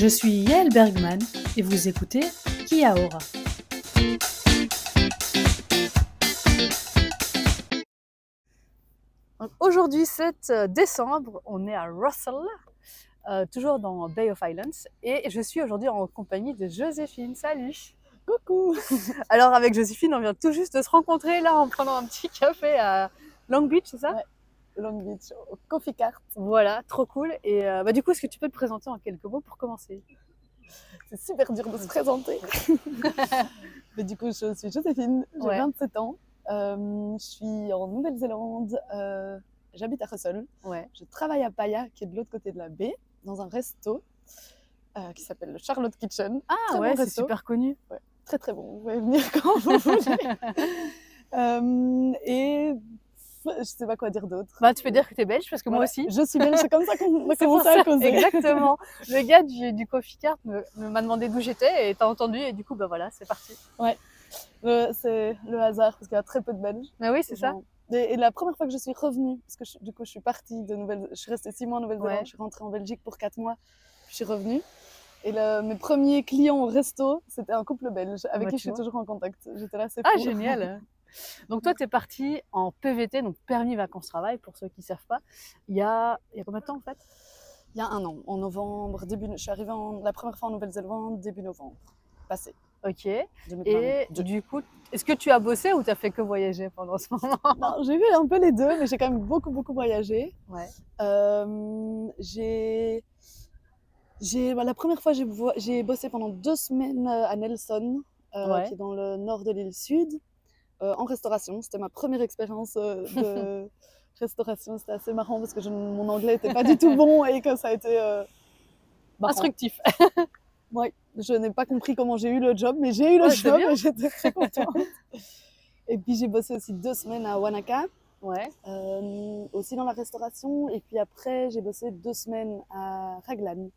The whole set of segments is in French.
Je suis Yael Bergman et vous écoutez Kia Ora. Aujourd'hui, 7 décembre, on est à Russell, euh, toujours dans Bay of Islands, et je suis aujourd'hui en compagnie de Joséphine. Salut Coucou Alors avec Joséphine, on vient tout juste de se rencontrer là en prenant un petit café à Long Beach, c'est ça? Ouais. Long Beach, au Coffee Cart. Voilà, trop cool. Et euh, bah, du coup, est-ce que tu peux te présenter en quelques mots pour commencer? C'est super dur de se présenter. Mais du coup, je suis Joséphine, j'ai Ouais. 27 ans. Euh, je suis en Nouvelle-Zélande. euh, J'habite à Russell. Ouais. Je travaille à Paya, qui est de l'autre côté de la baie, dans un resto qui s'appelle le Charlotte Kitchen. Ah Très ouais, bon c'est super connu. Très très bon. Vous pouvez venir quand vous voulez. Et je sais pas quoi dire d'autre. Bah, tu peux dire que tu es belge parce que moi aussi. Je suis belge, c'est comme ça qu'on a commencé à causer. Exactement. Le gars du, du Coffee Cart m'a demandé d'où j'étais et t'as entendu et du coup, bah voilà, c'est parti. Le- C'est le hasard parce qu'il y a très peu de Belges. Mais oui, c'est ça. Et, et la première fois que je suis revenue, parce que je- du coup je suis partie de Nouvelle, je suis restée six mois en Nouvelle-Zélande, Ouais. je suis rentrée en Belgique pour quatre mois, puis je suis revenue. Et le- mes premiers clients au resto, c'était un couple belge avec Bah, qui je suis toujours en contact. J'étais là, c'est Ah, génial. Donc toi, tu es parti en PVT, donc permis vacances-travail, pour ceux qui ne savent pas. Il y a, il y a combien de temps en fait? Il y a un an, en novembre, début, je suis arrivée en- la première fois en Nouvelle-Zélande début novembre, passé. Ok. 2022. Et du coup, est-ce que tu as bossé ou tu as fait que voyager pendant ce moment? Non, j'ai fait un peu les deux, mais j'ai quand même beaucoup beaucoup voyagé. Ouais. Euh, j'ai, j'ai, bah, la première fois, j'ai, bossé pendant deux semaines à Nelson, euh, Ouais. qui est dans le nord de l'île Sud, en restauration. C'était ma première expérience euh, de restauration. C'était assez marrant parce que je- mon anglais n'était pas du tout bon et que ça a été euh. Instructif. Ouais, je n'ai pas compris comment j'ai eu le job, mais j'ai eu le Ouais, job et j'étais très contente. et puis j'ai bossé aussi deux semaines à Wanaka. Ouais. Euh, aussi dans la restauration. Et puis après, j'ai bossé deux semaines à Raglan,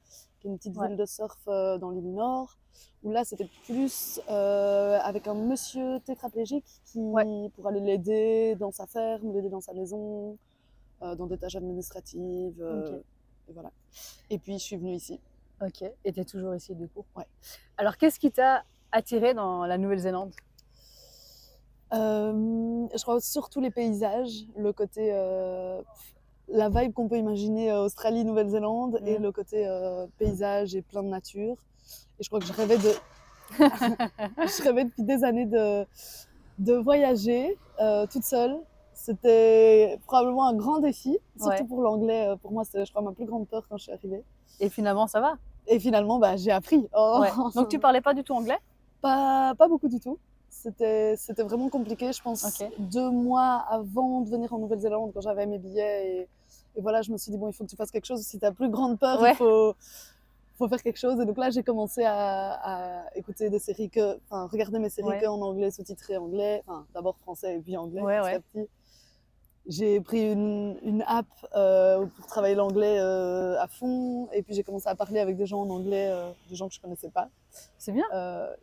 qui est une petite Ouais. ville de surf euh, dans l'île Nord, où là, c'était plus euh, avec un monsieur tétraplégique qui, Ouais. pour aller l'aider dans sa ferme, l'aider dans sa maison, euh, dans des tâches administratives. et voilà. Et puis, je suis venue ici. Ok. Et tu es toujours ici du coup? Ouais. Alors, qu'est-ce qui t'a attiré dans la Nouvelle-Zélande? Je crois surtout les paysages, le côté, la vibe qu'on peut imaginer euh, Australie, Nouvelle-Zélande, et Mhm. le côté euh, paysage et plein de nature. Et je crois que je rêvais de, je rêvais depuis des années de, de voyager euh, toute seule. C'était probablement un grand défi, surtout Ouais. pour l'anglais. Pour moi, c'est, je crois, ma plus grande peur quand je suis arrivée. Et finalement, ça va Et finalement, bah, j'ai appris. Oh, Ouais. Donc, tu parlais pas du tout anglais? Pas, pas beaucoup du tout. C'était, c'était vraiment compliqué, je pense. Ok. Deux mois avant de venir en Nouvelle-Zélande, quand j'avais mes billets. Et, et voilà, je me suis dit, bon, il faut que tu fasses quelque chose. Si tu as plus grande peur, Ouais. il faut, faut faire quelque chose. Et donc là, j'ai commencé à, à écouter des séries que. Enfin, regarder mes séries Ouais. que en anglais, sous-titrées anglais. Enfin, d'abord français et puis anglais. Ouais, petit ouais. à petit. J'ai pris une, une app euh, pour travailler l'anglais euh, à fond. Et puis j'ai commencé à parler avec des gens en anglais, euh, des gens que je connaissais pas. C'est bien.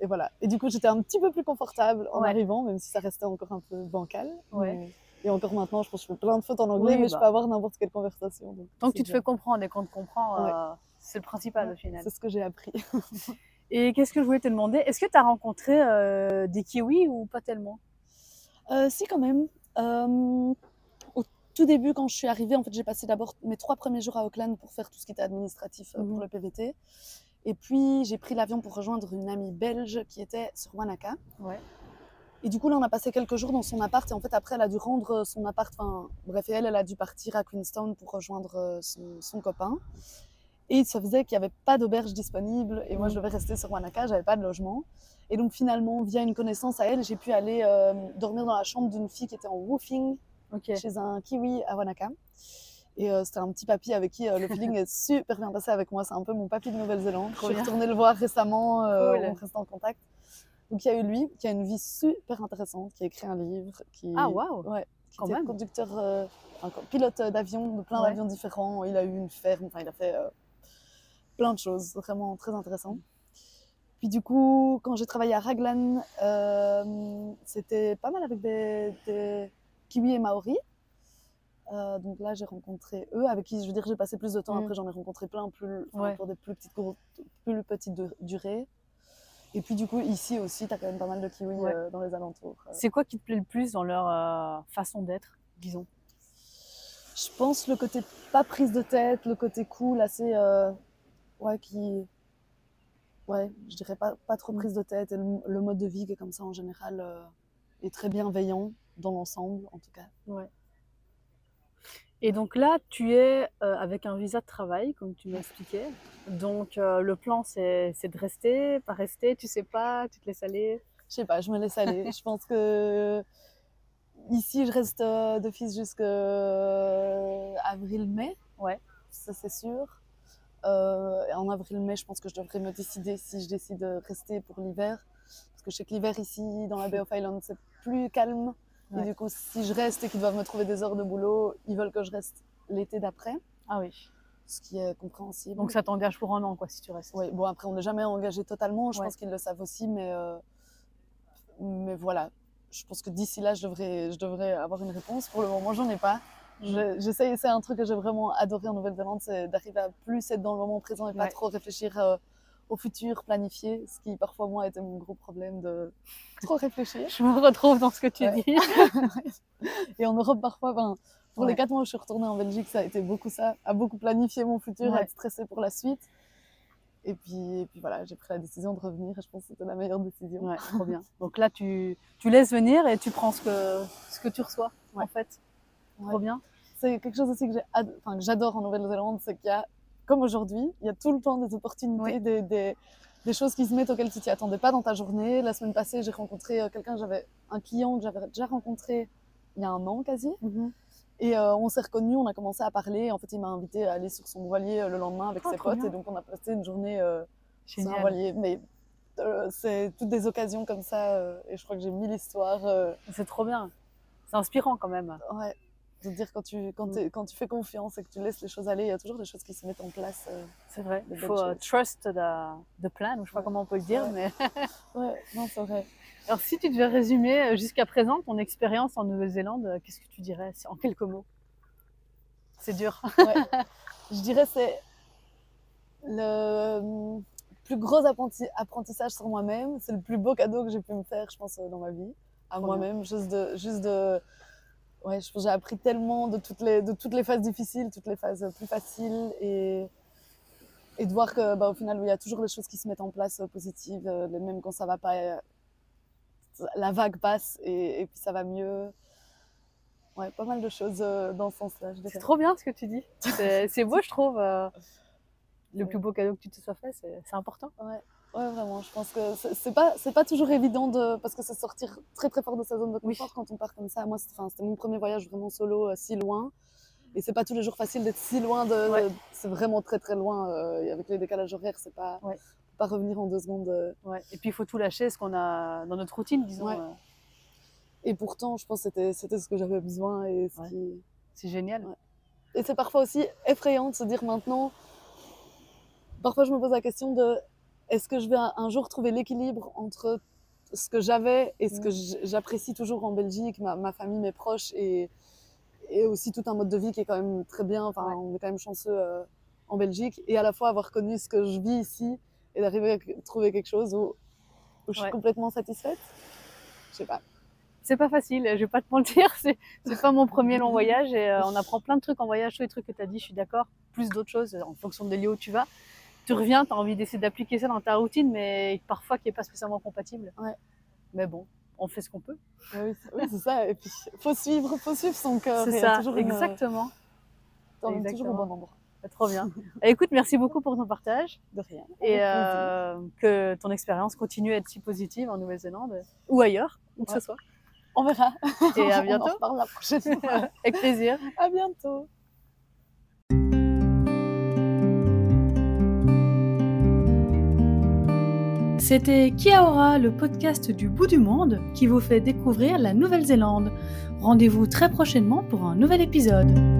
Et voilà. Et du coup, j'étais un petit peu plus confortable en Ouais. arrivant, même si ça restait encore un peu bancal. Ouais. Mais- Et encore maintenant, je pense que je fais plein de fautes en anglais, Oui, mais je bah. peux avoir n'importe quelle conversation. donc Tant que tu te fais comprendre et qu'on te comprend, Ouais. euh, c'est le principal Ouais, au final. C'est ce que j'ai appris. Et qu'est-ce que je voulais te demander? Est-ce que tu as rencontré euh, des kiwis ou pas tellement? Euh, si, quand même. Au tout début, quand je suis arrivée, en fait, j'ai passé d'abord mes trois premiers jours à Auckland pour faire tout ce qui était administratif euh, Mhm. pour le PVT. Et puis, j'ai pris l'avion pour rejoindre une amie belge qui était sur Wanaka. Ouais. Et du coup, là, on a passé quelques jours dans son appart. Et en fait, après, elle a dû rendre son appart. Enfin, bref, et elle, elle a dû partir à Queenstown pour rejoindre euh, son, son copain. Et ça faisait qu'il n'y avait pas d'auberge disponible. Et moi, je devais rester sur Wanaka. J'avais pas de logement. Et donc, finalement, via une connaissance à elle, j'ai pu aller euh, dormir dans la chambre d'une fille qui était en woofing Ok. chez un kiwi à Wanaka. Et euh, c'était un petit papy avec qui euh, le feeling est super bien passé avec moi. C'est un peu mon papy de Nouvelle-Zélande. Je suis retournée le voir récemment. euh, Cool. On reste en contact. Donc il y a eu lui qui a une vie super intéressante, qui a écrit un livre, qui, Ah, waouh ouais, qui Quand était même. conducteur, euh, pilote d'avion, de plein Ouais. d'avions différents. Il a eu une ferme, enfin il a fait euh, plein de choses, vraiment très intéressant. Puis du coup, quand j'ai travaillé à Raglan, euh, c'était pas mal avec des, des kiwis et maoris. Euh, donc là, j'ai rencontré eux, avec qui, je veux dire, j'ai passé plus de temps. Mm. Après, j'en ai rencontré plein plus, enfin, Ouais. pour des plus petites, plus petites du- durées. Et puis, du coup, ici aussi, tu as quand même pas mal de kiwis Ouais. euh, dans les alentours. Euh, C'est quoi qui te plaît le plus dans leur euh, façon d'être, disons? Je pense le côté pas prise de tête, le côté cool, assez. euh, ouais, qui. Ouais, je dirais pas, pas trop Mm. prise de tête. Et le, le mode de vie qui est comme ça en général est très bienveillant dans l'ensemble, en tout cas. Et donc là, tu es euh, avec un visa de travail, comme tu m'expliquais. Donc euh, le plan, c'est de rester, pas rester, tu sais pas, tu te laisses aller. Je sais pas, je me laisse aller. je pense que ici, je reste euh, d'office jusqu'à avril-mai. Ouais. Ça, c'est sûr. Euh, et en avril-mai, je pense que je devrais me décider si je décide de rester pour l'hiver. Parce que je sais que l'hiver ici, dans la Bay of Island, c'est plus calme. Ouais. Et du coup, si je reste et qu'ils doivent me trouver des heures de boulot, ils veulent que je reste l'été d'après, Ah oui. ce qui est compréhensible. Donc ça t'engage pour un an, quoi, si tu restes. Oui, bon, après, on n'est jamais engagé totalement. Je Ouais. pense qu'ils le savent aussi, mais, euh, mais voilà. Je pense que d'ici là, je devrais, je devrais avoir une réponse. Pour le moment, j'en ai pas. Je- J'essaye, c'est un truc que j'ai vraiment adoré en Nouvelle-Zélande, c'est d'arriver à plus être dans le moment présent et pas Ouais. trop réfléchir euh, au futur planifié, ce qui parfois, moi, était mon gros problème de trop réfléchir. Je me retrouve dans ce que tu Ouais. dis. Et en Europe, parfois, ben, pour Ouais. les quatre mois où je suis retournée en Belgique, ça a été beaucoup ça, à beaucoup planifier mon futur, à être stressée pour la suite. Et puis, et puis voilà, j'ai pris la décision de revenir et je pense que c'était la meilleure décision. Ouais, trop bien. Donc là, tu, tu laisses venir et tu prends ce que, ce que tu reçois, en fait. Ouais. Trop bien. C'est quelque chose aussi que j'adore en Nouvelle-Zélande, c'est qu'il y a, comme aujourd'hui, il y a tout le temps des opportunités, Oui. des, des, des choses qui se mettent auxquelles tu t'y attendais pas dans ta journée. La semaine passée, j'ai rencontré euh, quelqu'un, j'avais un client que j'avais déjà rencontré il y a un an quasi. Et euh, on s'est reconnus, on a commencé à parler. En fait, il m'a invité à aller sur son voilier euh, le lendemain avec Oh, ses potes. bien. Et donc, on a passé une journée euh, sur un voilier. Mais c'est toutes des occasions comme ça. et je crois que j'ai mille histoires. C'est trop bien. C'est inspirant quand même. ouais. Veux dire, quand tu, quand, Mm. quand tu fais confiance et que tu laisses les choses aller, il y a toujours des choses qui se mettent en place. euh. C'est vrai. Il faut choses. trust the, the plan, ou je sais pas comment on peut le dire. Ouais. Mais... Ouais, non, c'est vrai. Alors, si tu devais résumer euh, jusqu'à présent ton expérience en Nouvelle-Zélande, euh, qu'est-ce que tu dirais en quelques mots? C'est dur. Ouais. je dirais c'est le hum, plus gros apprenti- apprentissage sur moi-même. C'est le plus beau cadeau que j'ai pu me faire, je pense, dans ma vie. À moi-même, juste de, juste de, ouais, j'ai appris tellement de toutes les, de toutes les phases difficiles, toutes les phases plus faciles et, et de voir que, bah, au final, il y a toujours des choses qui se mettent en place euh, positives, euh, même quand ça va pas, euh, la vague passe et, et puis ça va mieux. Ouais, pas mal de choses dans ce sens-là. C'est trop bien ce que tu dis. C'est beau, je trouve. Le plus beau cadeau que tu te sois fait, c'est c'est important. Ouais, ouais, vraiment. Je pense que c'est pas, c'est pas toujours évident de, parce que c'est sortir très très fort de sa zone de Oui. confort quand on part comme ça. Moi, c'était mon premier voyage vraiment solo, euh, si loin. Et c'est pas tous les jours facile d'être si loin de. Ouais. C'est vraiment très très loin. euh, et avec les décalages horaires, c'est pas. Ouais. Pas revenir en deux secondes. euh. Ouais. Et puis, il faut tout lâcher, ce qu'on a dans notre routine, disons. Euh, Et pourtant, je pense que c'était, c'était ce que j'avais besoin. Et, ce Ouais. qui- C'est génial. Et c'est parfois aussi effrayant de se dire maintenant. Parfois, je me pose la question de est-ce que je vais un, jour trouver l'équilibre entre ce que j'avais et ce que Mm. j- j'apprécie toujours en Belgique, ma, ma famille, mes proches et, et aussi tout un mode de vie qui est quand même très bien. Enfin, Ouais. on est quand même chanceux euh, en Belgique et à la fois avoir connu ce que je vis ici et d'arriver à trouver quelque chose où, où je suis Ouais. complètement satisfaite. Je sais pas. C'est pas facile, je vais pas te mentir. C'est pas mon premier long voyage et euh, on apprend plein de trucs en voyage. Tous les trucs que tu as dit, je suis d'accord. Plus d'autres choses en fonction des lieux où tu vas. Tu reviens, tu as envie d'essayer d'appliquer ça dans ta routine, mais parfois qui est pas spécialement compatible. Ouais. Mais bon, on fait ce qu'on peut. Oui, c'est ça. Et puis, faut suivre, faut suivre son cœur. C'est ça, toujours une- exactement. t'emmène toujours au bon endroit. Trop bien. Écoute, merci beaucoup pour ton partage De rien. et euh, que ton expérience continue à être si positive en Nouvelle-Zélande ou ailleurs, où que Ouais. ce soit. On verra. Et à On en bientôt. reparle la prochaine fois. Avec plaisir. à bientôt. C'était Kiaora, le podcast du bout du monde qui vous fait découvrir la Nouvelle-Zélande. Rendez-vous très prochainement pour un nouvel épisode.